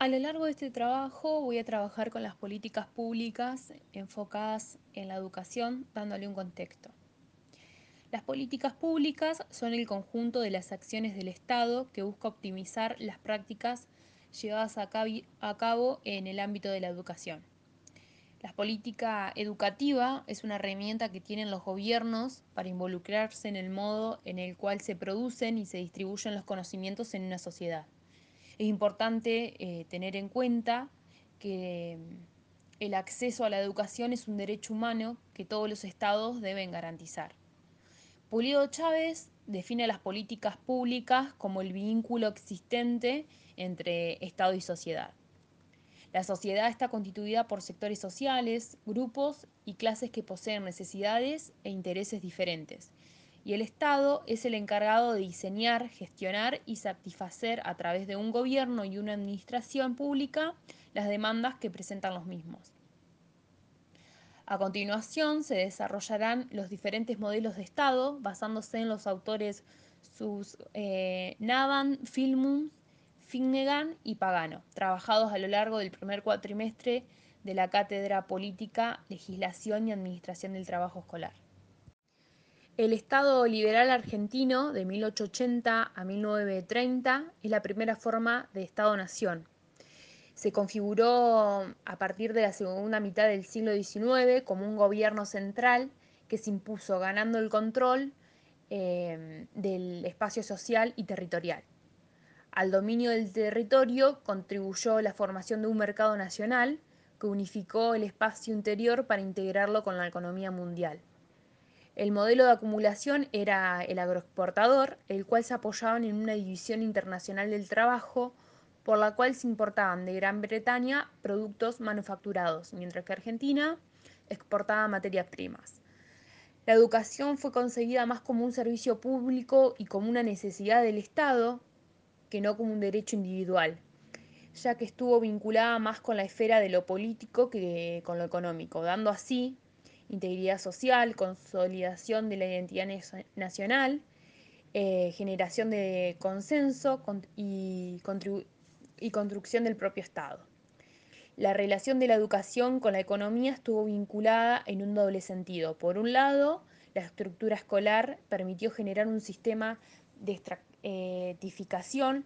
A lo largo de este trabajo voy a trabajar con las políticas públicas enfocadas en la educación, dándole un contexto. Las políticas públicas son el conjunto de las acciones del Estado que busca optimizar las prácticas llevadas a cabo en el ámbito de la educación. La política educativa es una herramienta que tienen los gobiernos para involucrarse en el modo en el cual se producen y se distribuyen los conocimientos en una sociedad. Es importante eh, tener en cuenta que el acceso a la educación es un derecho humano que todos los estados deben garantizar. Pulido Chávez define las políticas públicas como el vínculo existente entre Estado y sociedad. La sociedad está constituida por sectores sociales, grupos y clases que poseen necesidades e intereses diferentes. Y el Estado es el encargado de diseñar, gestionar y satisfacer a través de un gobierno y una administración pública las demandas que presentan los mismos. A continuación se desarrollarán los diferentes modelos de Estado basándose en los autores sus eh, Navan, Filmun, Finnegan y Pagano, trabajados a lo largo del primer cuatrimestre de la Cátedra Política, Legislación y Administración del Trabajo Escolar. El Estado liberal argentino de 1880 a 1930 es la primera forma de Estado-nación. Se configuró a partir de la segunda mitad del siglo XIX como un gobierno central que se impuso ganando el control eh, del espacio social y territorial. Al dominio del territorio contribuyó la formación de un mercado nacional que unificó el espacio interior para integrarlo con la economía mundial. El modelo de acumulación era el agroexportador, el cual se apoyaba en una división internacional del trabajo, por la cual se importaban de Gran Bretaña productos manufacturados, mientras que Argentina exportaba materias primas. La educación fue concebida más como un servicio público y como una necesidad del Estado, que no como un derecho individual, ya que estuvo vinculada más con la esfera de lo político que con lo económico, dando así integridad social, consolidación de la identidad nacional, eh, generación de consenso y, construcción del propio Estado. La relación de la educación con la economía estuvo vinculada en un doble sentido. Por un lado, la estructura escolar permitió generar un sistema de estratificación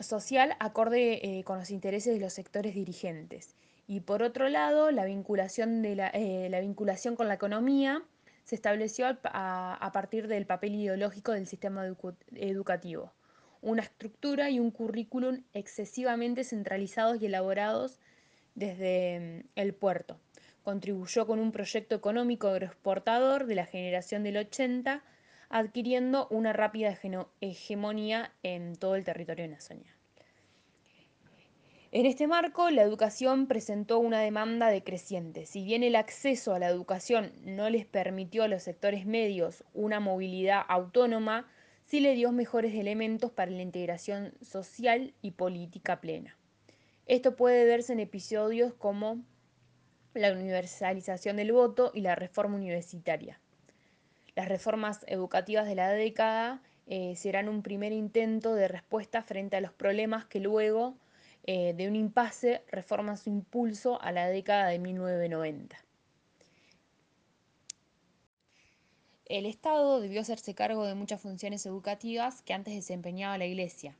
social acorde eh, con los intereses de los sectores dirigentes. Y por otro lado, la vinculación, de la, eh, la vinculación con la economía se estableció a, partir del papel ideológico del sistema edu educativo. Una estructura y un currículum excesivamente centralizados y elaborados desde mm, el puerto. Contribuyó con un proyecto económico agroexportador de la generación del 80 adquiriendo una rápida hegemonía en todo el territorio nacional. En este marco, la educación presentó una demanda decreciente. Si bien el acceso a la educación no les permitió a los sectores medios una movilidad autónoma, sí le dio mejores elementos para la integración social y política plena. Esto puede verse en episodios como la universalización del voto y la reforma universitaria. Las reformas educativas de la década eh, serán un primer intento de respuesta frente a los problemas que luego eh, de un impasse reforman su impulso a la década de 1990. El Estado debió hacerse cargo de muchas funciones educativas que antes desempeñaba la Iglesia.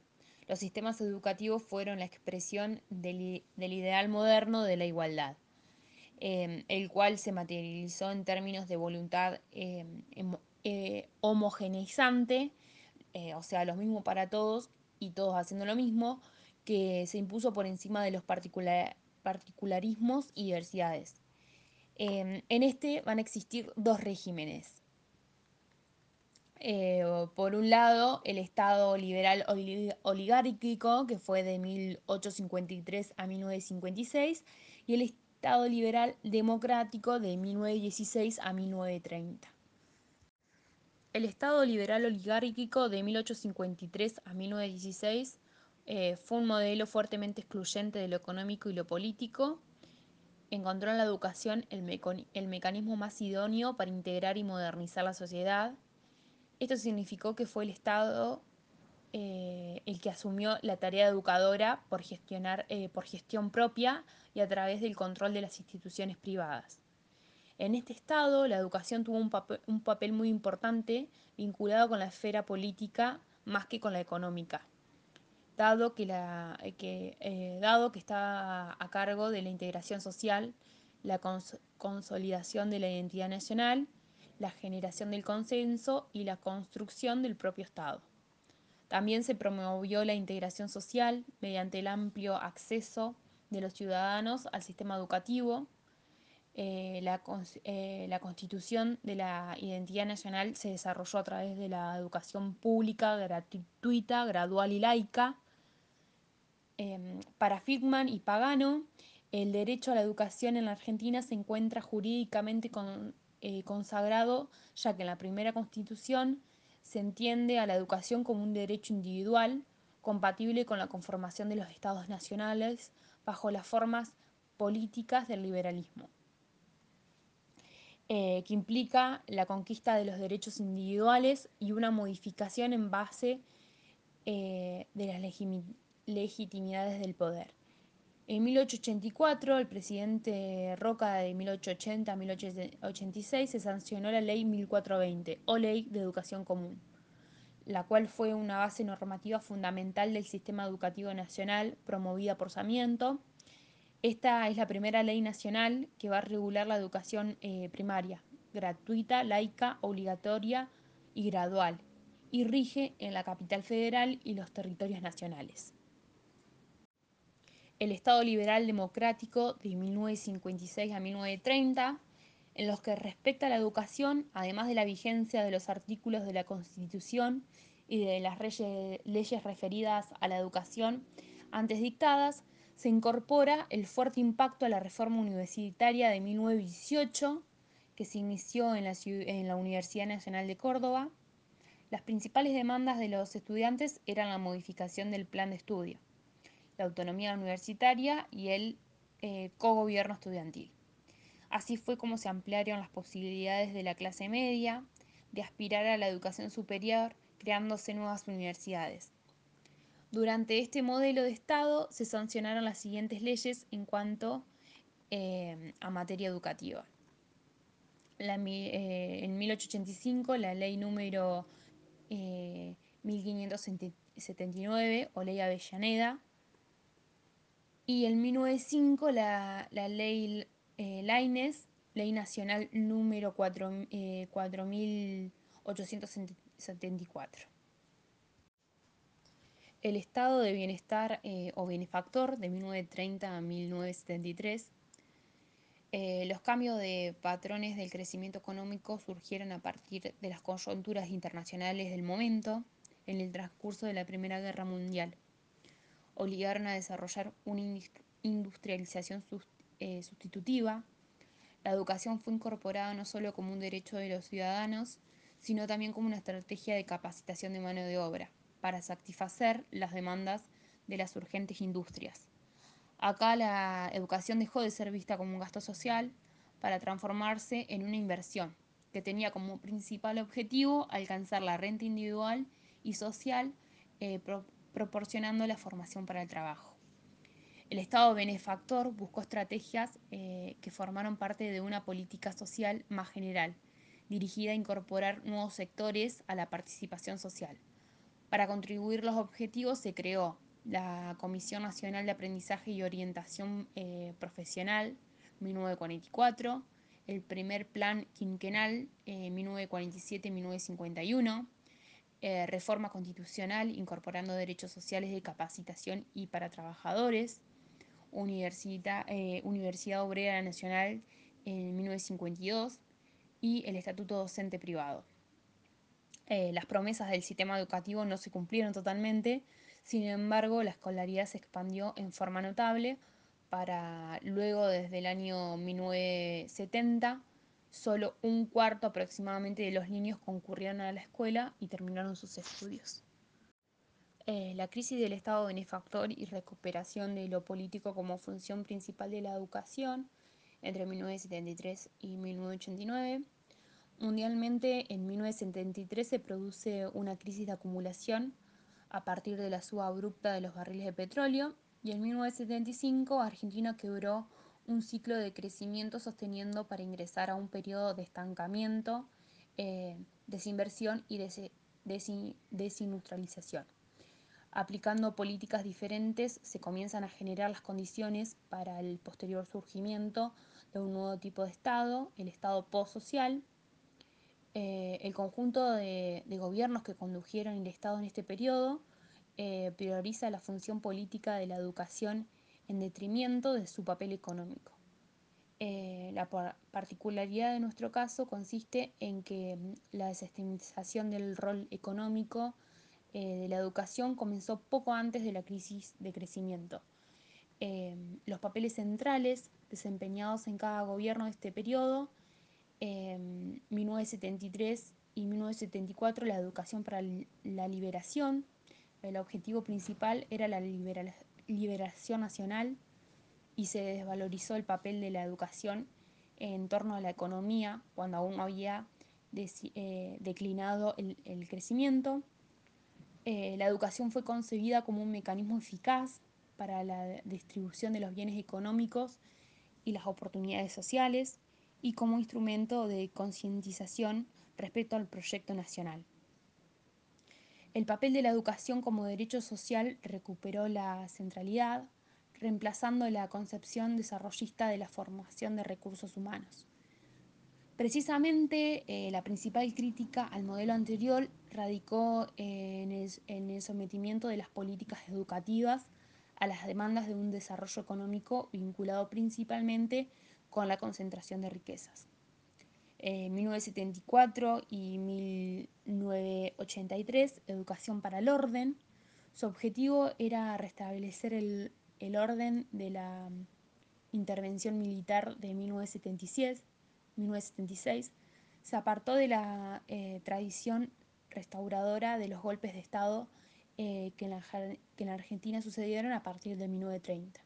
Los sistemas educativos fueron la expresión del, ideal moderno de la igualdad. Eh, el cual se materializó en términos de voluntad eh, eh, homogeneizante, eh, o sea, lo mismo para todos y todos haciendo lo mismo, que se impuso por encima de los particular, particularismos y diversidades. Em, en este van a existir dos regímenes. por un lado, el Estado liberal oligárquico, que fue de 1853 a 1956, y el Estado liberal democrático de 1916 a 1930. El Estado liberal oligárquico de 1853 a 1916 eh, fue un modelo fuertemente excluyente de lo económico y lo político. Encontró en la educación el, mecanismo más idóneo para integrar y modernizar la sociedad. Esto significó que fue el Estado eh, el que asumió la tarea educadora eh, por gestión propia y a través del control de las instituciones privadas. En este estado, la educación tuvo un papel muy importante vinculado con la esfera política más que con la económica, dado que, la, que, eh, dado que está a cargo de la integración social, la cons consolidación de la identidad nacional, la generación del consenso y la construcción del propio Estado. También se promovió la integración social mediante el amplio acceso de los ciudadanos al sistema educativo. Eh, eh, la, constitución de la identidad nacional se desarrolló a través de la educación pública, gratuita, gradual y laica. Eh, para Friedman y Pagano, el derecho a la educación en la Argentina se encuentra jurídicamente eh, consagrado, ya que en la primera constitución se entiende a la educación como un derecho individual compatible con la conformación de los estados nacionales bajo las formas políticas del liberalismo, eh, que implica la conquista de los derechos individuales y una modificación en base eh, de las legitimidades del poder. En 1884, el presidente Roca de 1880 a 1886 se sancionó la ley 1420 o ley de educación común, la cual fue una base normativa fundamental del sistema educativo nacional promovida por Sarmiento. Esta es la primera ley nacional que va a regular la educación eh, primaria, gratuita, laica, obligatoria y gradual, y rige en la capital federal y los territorios nacionales el Estado Liberal Democrático de 1956 a 1930, en los que respecta a la educación, además de la vigencia de los artículos de la Constitución y de las leyes referidas a la educación antes dictadas, se incorpora el fuerte impacto a la reforma universitaria de 1918, que se inició en la, en la Universidad Nacional de Córdoba. Las principales demandas de los estudiantes eran la modificación del plan de estudio la autonomía universitaria y el eh, cogobierno estudiantil. Así fue como se ampliaron las posibilidades de la clase media de aspirar a la educación superior, creándose nuevas universidades. Durante este modelo de Estado se sancionaron las siguientes leyes en cuanto eh, a materia educativa. Eh, en 1885, la ley número eh, 1579 o ley Avellaneda y en 1905 la, la ley eh, Laines, ley nacional número 4, eh, 4874. El estado de bienestar eh, o benefactor de 1930 a 1973. Eh, los cambios de patrones del crecimiento económico surgieron a partir de las coyunturas internacionales del momento en el transcurso de la Primera Guerra Mundial obligaron a desarrollar una industrialización eh, sustitutiva. La educación fue incorporada no solo como un derecho de los ciudadanos, sino también como una estrategia de capacitación de mano de obra para satisfacer las demandas de las urgentes industrias. Acá la educación dejó de ser vista como un gasto social para transformarse en una inversión que tenía como principal objetivo alcanzar la renta individual y social eh, proporcionando la formación para el trabajo. El Estado benefactor buscó estrategias eh, que formaron parte de una política social más general, dirigida a incorporar nuevos sectores a la participación social. Para contribuir los objetivos se creó la Comisión Nacional de Aprendizaje y Orientación eh, Profesional, 1944, el primer plan quinquenal, eh, 1947-1951, eh, reforma constitucional incorporando derechos sociales de capacitación y para trabajadores, Universidad, eh, Universidad Obrera Nacional en 1952 y el Estatuto Docente Privado. Eh, las promesas del sistema educativo no se cumplieron totalmente, sin embargo la escolaridad se expandió en forma notable para luego desde el año 1970 Solo un cuarto aproximadamente de los niños concurrieron a la escuela y terminaron sus estudios. Eh, la crisis del Estado benefactor y recuperación de lo político como función principal de la educación entre 1973 y 1989. Mundialmente, en 1973 se produce una crisis de acumulación a partir de la suba abrupta de los barriles de petróleo y en 1975 Argentina quebró un ciclo de crecimiento sosteniendo para ingresar a un periodo de estancamiento, eh, desinversión y des desindustrialización. Aplicando políticas diferentes se comienzan a generar las condiciones para el posterior surgimiento de un nuevo tipo de Estado, el Estado postsocial. Eh, el conjunto de, gobiernos que condujeron el Estado en este periodo eh, prioriza la función política de la educación en detrimento de su papel económico. Eh, la particularidad de nuestro caso consiste en que mm, la desestimización del rol económico eh, de la educación comenzó poco antes de la crisis de crecimiento. Eh, los papeles centrales desempeñados en cada gobierno de este periodo, en 1973 y 1974 la educación para la liberación, el objetivo principal era la liberación nacional y se desvalorizó el papel de la educación en torno a la economía cuando aún había eh, declinado el, el crecimiento. Eh, la educación fue concebida como un mecanismo eficaz para la distribución de los bienes económicos y las oportunidades sociales y como instrumento de concientización respecto al proyecto nacional. El papel de la educación como derecho social recuperó la centralidad, reemplazando la concepción desarrollista de la formación de recursos humanos. Precisamente eh, la principal crítica al modelo anterior radicó en el, en el, sometimiento de las políticas educativas a las demandas de un desarrollo económico vinculado principalmente con la concentración de riquezas. En 1974 y 1983, Educación para el Orden, su objetivo era restablecer el el orden de la intervención militar de 1976, 1976 se apartó de la eh, tradición restauradora de los golpes de Estado eh, que, en la, que, en la, Argentina sucedieron a partir de 1930.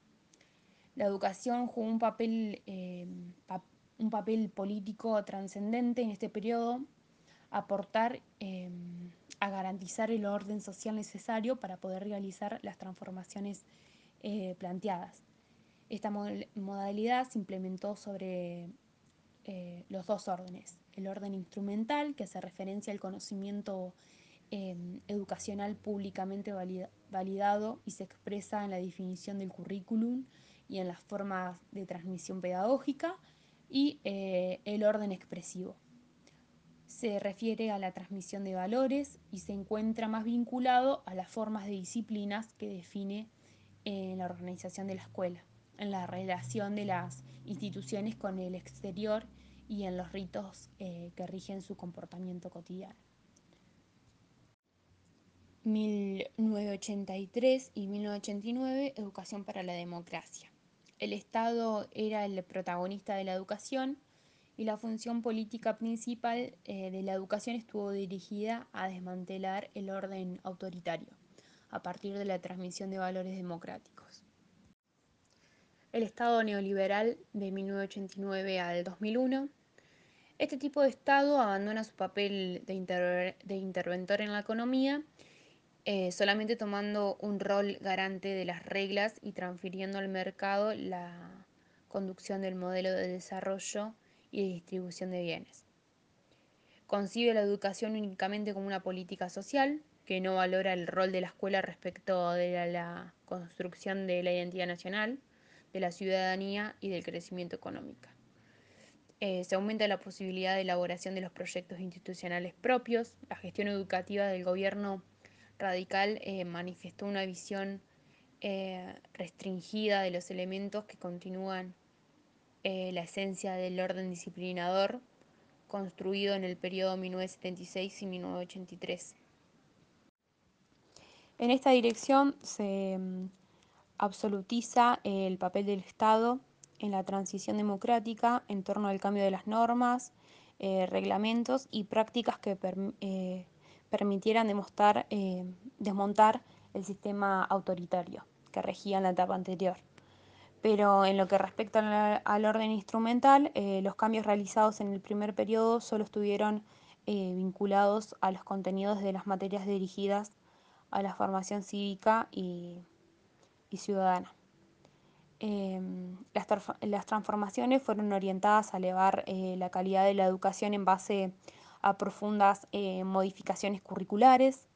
La educación jugó un papel, eh, un papel político trascendente en este periodo, aportar a garantizar el orden social necesario para poder realizar las transformaciones eh, planteadas. Esta modalidad se implementó sobre eh, los dos órdenes. El orden instrumental, que hace referencia al conocimiento eh, educacional públicamente valida validado y se expresa en la definición del currículum y en las formas de transmisión pedagógica, y eh, el orden expresivo. Se refiere a la transmisión de valores y se encuentra más vinculado a las formas de disciplinas que define en la organización de la escuela, en la relación de las instituciones con el exterior y en los ritos eh, que rigen su comportamiento cotidiano. 1983 y 1989, Educación para la Democracia. El Estado era el protagonista de la educación y la función política principal eh, de la educación estuvo dirigida a desmantelar el orden autoritario a partir de la transmisión de valores democráticos. El Estado neoliberal de 1989 al 2001. Este tipo de Estado abandona su papel de, inter de interventor en la economía, eh, solamente tomando un rol garante de las reglas y transfiriendo al mercado la conducción del modelo de desarrollo y de distribución de bienes. Concibe la educación únicamente como una política social, que no valora el rol de la escuela respecto de la, construcción de la identidad nacional, de la ciudadanía y del crecimiento económico. Eh, se aumenta la posibilidad de elaboración de los proyectos institucionales propios. La gestión educativa del gobierno radical eh, manifestó una visión eh, restringida de los elementos que continúan eh, la esencia del orden disciplinador construido en el periodo 1976 y 1983. En esta dirección se mm, absolutiza el papel del Estado en la transición democrática en torno al cambio de las normas, reglamentos y prácticas que eh, permitieran demostrar, eh, desmontar el sistema autoritario que regía en la etapa anterior. Pero en lo que respecta al, orden instrumental, eh, los cambios realizados en el primer periodo solo estuvieron eh, vinculados a los contenidos de las materias dirigidas a la formación cívica y, ciudadana. Em, las, las, transformaciones fueron orientadas a elevar la calidad de la educación en base a profundas eh, modificaciones curriculares,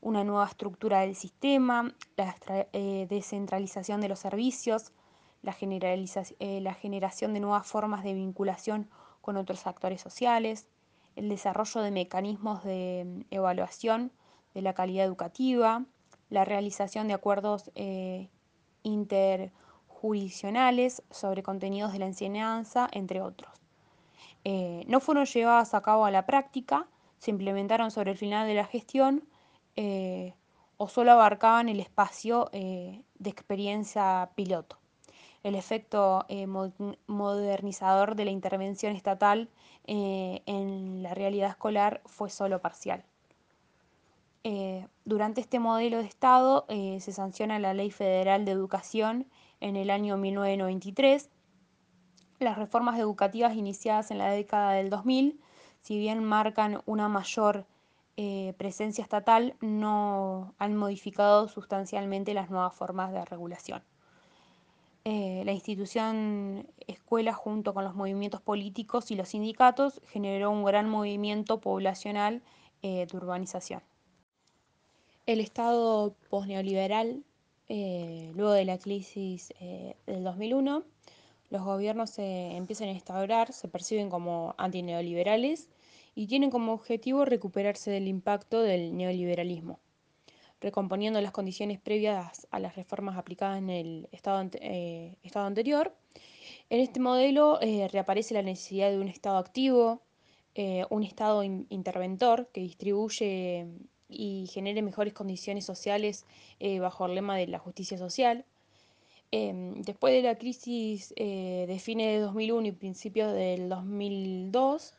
una nueva estructura del sistema, la eh, descentralización de los servicios, la, la generación de nuevas formas de vinculación con otros actores sociales, el desarrollo de mecanismos de mm, evaluación de la calidad educativa, la realización de acuerdos inter jurisdiccionales sobre contenidos de la enseñanza, entre otros. Eh, no fueron llevadas a cabo a la práctica, se implementaron sobre el final de la gestión eh, o solo abarcaban el espacio eh, de experiencia piloto. El efecto modernizador de la intervención estatal en la realidad escolar fue solo parcial. durante este modelo de Estado se sanciona la Ley Federal de Educación en el año 1993. Las reformas educativas iniciadas en la década del 2000, si bien marcan una mayor eh, presencia estatal, no han modificado sustancialmente las nuevas formas de regulación. Eh, la institución escuela junto con los movimientos políticos y los sindicatos generó un gran movimiento poblacional eh, de urbanización. El Estado posneoliberal luego de la crisis del 2001, los gobiernos se empiezan a instaurar, se perciben como antineoliberales y tienen como objetivo recuperarse del impacto del neoliberalismo, recomponiendo las condiciones previas a las reformas aplicadas en el estado, eh, estado anterior. En este modelo reaparece la necesidad de un Estado activo, un Estado interventor que distribuye y genere mejores condiciones sociales eh, bajo el lema de la justicia social. Em, después de la crisis eh, de fines de 2001 y principios del 2002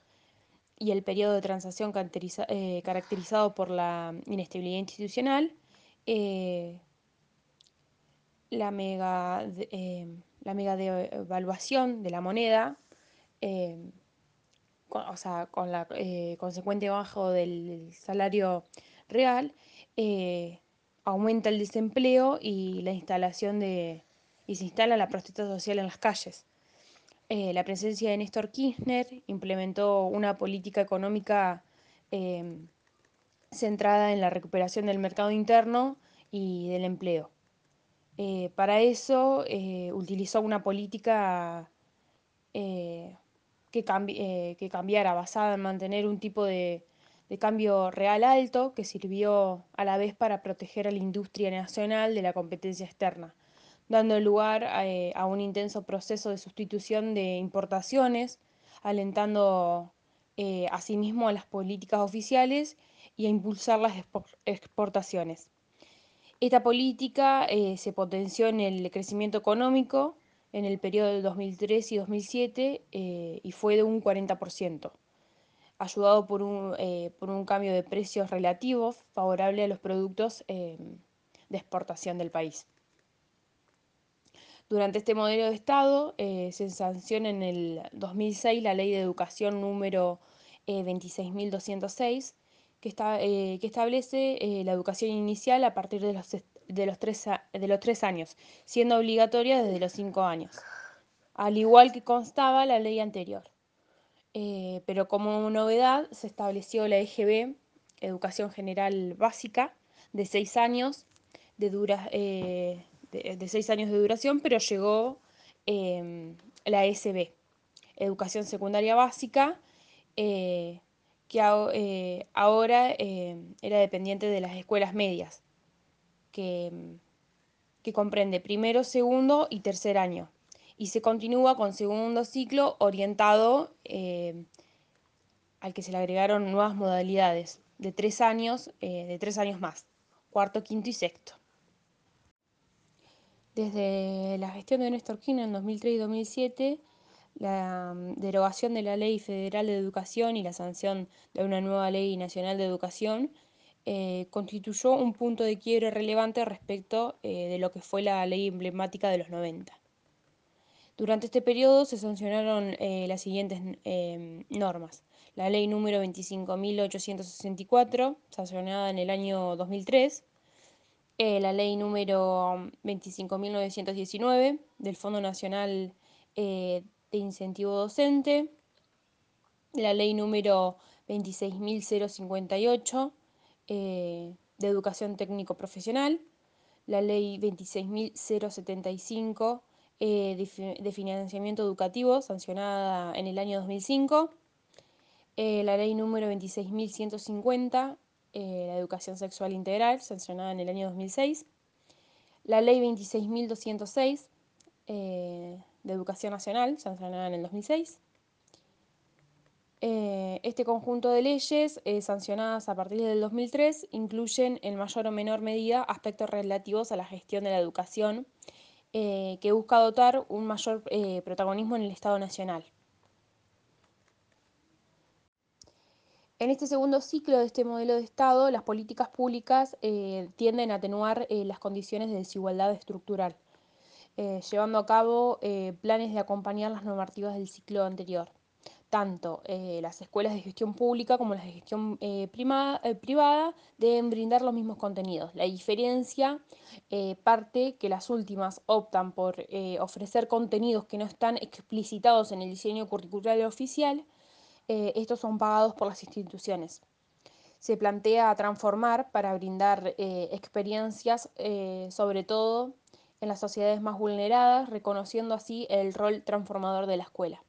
y el periodo de transacción eh, caracterizado por la inestabilidad institucional, la mega, em, la mega devaluación de la moneda em, o sea, con la consecuente bajo del salario real, eh, aumenta el desempleo y la instalación de y se instala la protesta social en las calles. Eh, la presencia de Néstor Kirchner implementó una política económica em, centrada en la recuperación del mercado interno y del empleo. Eh, para eso utilizó una política que, que cambiara, basada en mantener un tipo de, de cambio real alto que sirvió a la vez para proteger a la industria nacional de la competencia externa, dando lugar eh, a, un intenso proceso de sustitución de importaciones, alentando eh, asimismo a las políticas oficiales y a impulsar las exportaciones. Esta política eh, se potenció en el crecimiento económico en el periodo del 2003 y 2007 y fue de un 40% ayudado por un, por un cambio de precios relativos favorable a los productos de exportación del país. Durante este modelo de Estado eh, se sanciona en el 2006 la Ley de Educación número 26.206, que, está, que establece la educación inicial a partir de los, de, los tres, de los tres años, siendo obligatoria desde los cinco años, al igual que constaba la ley anterior. Eh, pero como novedad se estableció la EGB, Educación General Básica, de seis años de, dura, eh, de, seis años de duración, pero llegó em, la SB, Educación Secundaria Básica, eh, que ahora em, era dependiente de las escuelas medias, que, que comprende primero, segundo y tercer año y se continúa con segundo ciclo orientado eh, al que se le agregaron nuevas modalidades de tres años, eh, de tres años más, cuarto, quinto y sexto. Desde la gestión de Néstor Kirchner en 2003 y 2007, la mm, derogación de la Ley Federal de Educación y la sanción de una nueva Ley Nacional de Educación eh, constituyó un punto de quiebre relevante respecto de lo que fue la ley emblemática de los 90. Durante este periodo se sancionaron eh, las siguientes em, normas. La ley número 25.864, sancionada en el año 2003, eh, la ley número 25.919 del Fondo Nacional eh, de Incentivo Docente, la ley número 26.058 eh, de Educación Técnico Profesional, la ley 26.075 de, de financiamiento educativo sancionada en el año 2005, la ley número 26.150 eh, la educación sexual integral, sancionada en el año 2006, la ley 26.206 eh, de educación nacional, sancionada en el 2006. Eh, este conjunto de leyes sancionadas a partir del 2003 incluyen en mayor o menor medida aspectos relativos a la gestión de la educación que busca dotar un mayor protagonismo en el Estado Nacional. En este segundo ciclo de este modelo de Estado, las políticas públicas eh, tienden a atenuar eh, las condiciones de desigualdad estructural, eh, llevando a cabo planes de acompañar las normativas del ciclo anterior. Tanto las escuelas de gestión pública como las de gestión privada deben brindar los mismos contenidos. La diferencia parte que las últimas optan por ofrecer contenidos que no están explicitados en el diseño curricular oficial, eh, estos son pagados por las instituciones. Se plantea transformar para brindar eh, experiencias, eh, sobre todo en las sociedades más vulneradas, reconociendo así el rol transformador de la escuela.